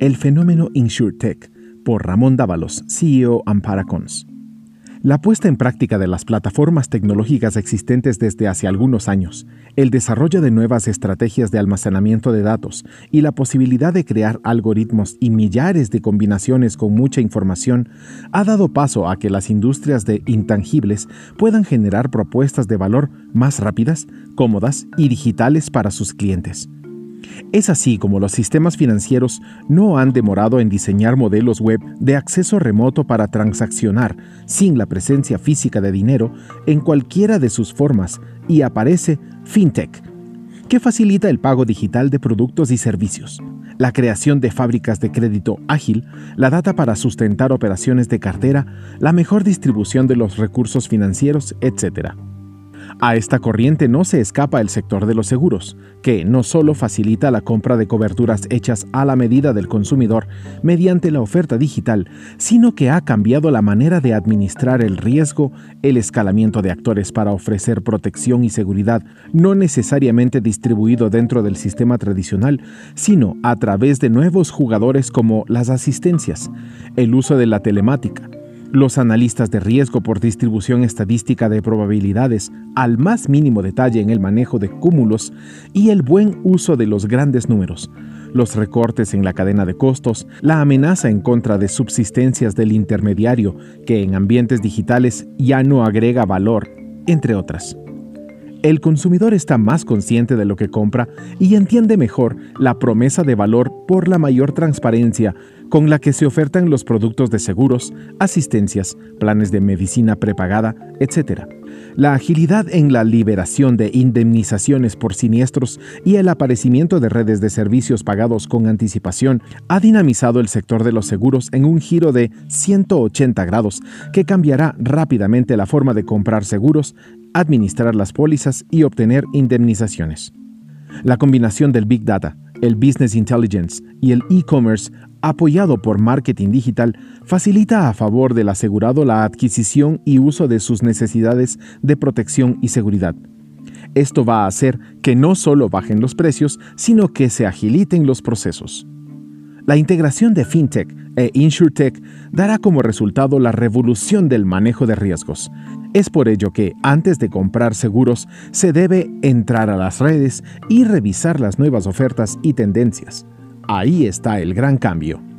El fenómeno InsurTech, por Ramón Dávalos, CEO Amparacons. La puesta en práctica de las plataformas tecnológicas existentes desde hace algunos años, el desarrollo de nuevas estrategias de almacenamiento de datos y la posibilidad de crear algoritmos y millares de combinaciones con mucha información ha dado paso a que las industrias de intangibles puedan generar propuestas de valor más rápidas, cómodas y digitales para sus clientes. Es así como los sistemas financieros no han demorado en diseñar modelos web de acceso remoto para transaccionar sin la presencia física de dinero en cualquiera de sus formas y aparece FinTech, que facilita el pago digital de productos y servicios, la creación de fábricas de crédito ágil, la data para sustentar operaciones de cartera, la mejor distribución de los recursos financieros, etc. A esta corriente no se escapa el sector de los seguros, que no solo facilita la compra de coberturas hechas a la medida del consumidor mediante la oferta digital, sino que ha cambiado la manera de administrar el riesgo, el escalamiento de actores para ofrecer protección y seguridad no necesariamente distribuido dentro del sistema tradicional, sino a través de nuevos jugadores como las asistencias, el uso de la telemática, los analistas de riesgo por distribución estadística de probabilidades al más mínimo detalle en el manejo de cúmulos y el buen uso de los grandes números, los recortes en la cadena de costos, la amenaza en contra de subsistencias del intermediario que en ambientes digitales ya no agrega valor, entre otras. El consumidor está más consciente de lo que compra y entiende mejor la promesa de valor por la mayor transparencia con la que se ofertan los productos de seguros, asistencias, planes de medicina prepagada, etc. La agilidad en la liberación de indemnizaciones por siniestros y el aparecimiento de redes de servicios pagados con anticipación ha dinamizado el sector de los seguros en un giro de 180 grados que cambiará rápidamente la forma de comprar seguros, administrar las pólizas y obtener indemnizaciones. La combinación del Big Data, el Business Intelligence y el e-commerce apoyado por marketing digital, facilita a favor del asegurado la adquisición y uso de sus necesidades de protección y seguridad. Esto va a hacer que no solo bajen los precios, sino que se agiliten los procesos. La integración de FinTech e InsurTech dará como resultado la revolución del manejo de riesgos. Es por ello que, antes de comprar seguros, se debe entrar a las redes y revisar las nuevas ofertas y tendencias. Ahí está el gran cambio.